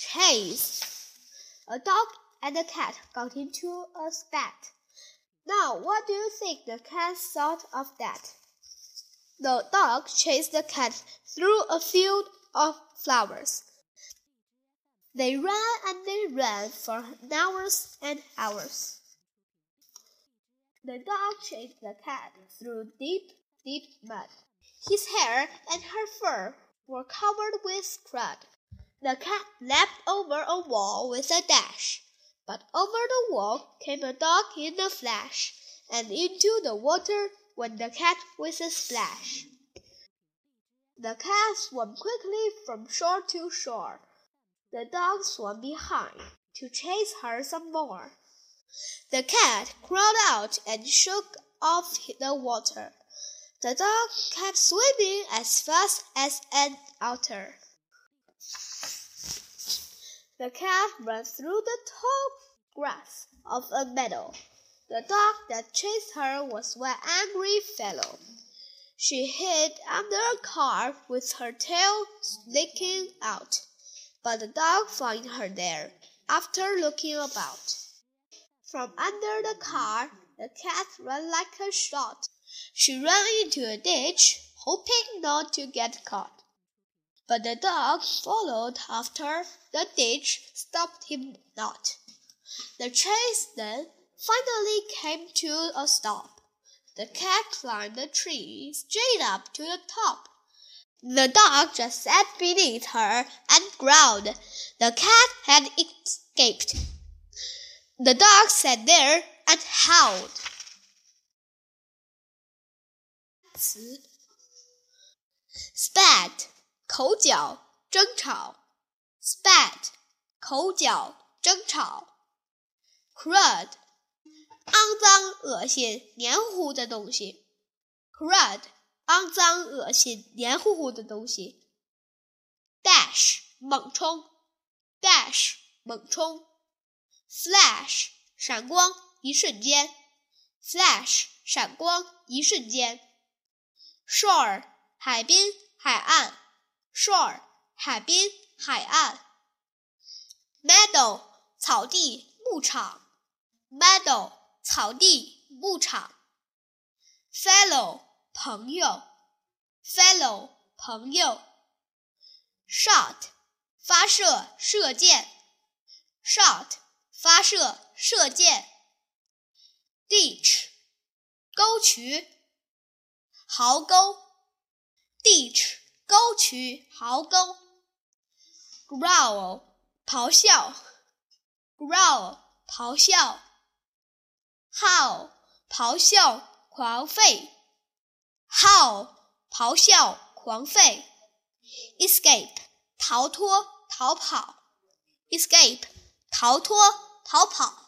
chase. A dog and a cat got into a spat. Now, what do you think the cat thought of that? The dog chased the cat through a field of flowers. They ran and they ran for hours and hours. The dog chased the cat through deep, deep mud. His hair and her fur were covered with crud. The cat leaped over a wall with a dash, but over the wall came a dog in a flash, and into the water went the cat with a splash. The cat swam quickly from shore to shore. The dog swam behind to chase her some more. The cat crawled out and shook off the water. The dog kept swimming as fast as an otter. The cat ran through the tall grass of a meadow. The dog that chased her was one angry fellow. She hid under a car with her tail sticking out, but the dog found her there after looking about. From under the car, the cat ran like a shot. She ran into a ditch, hoping not to get caught. But the dog followed after. The ditch stopped him not. The chase then finally came to a stop. The cat climbed the tree straight up to the top. The dog just sat beneath her and growled. The cat had escaped. The dog sat there and howled. 词 spat 口角争吵。spat 口角争吵。crud 肮脏恶心黏糊糊的东西。crud 肮脏恶心黏糊糊的东西。dash 猛冲。dash 猛冲。flash 闪光一瞬间。flash 闪光一瞬间。shore 海滨海岸。Shore 海滨海岸 meadow 草地牧场 meadow 草地牧场 fellow 朋友 fellow 朋友 shot 发射射箭 shot 发射射箭 ditch 沟渠壕沟，ditch 沟渠壕沟，growl 咆哮，growl 咆哮，howl 咆哮狂吠，howl 咆哮狂吠，escape 逃脱逃跑，escape 逃脱逃跑。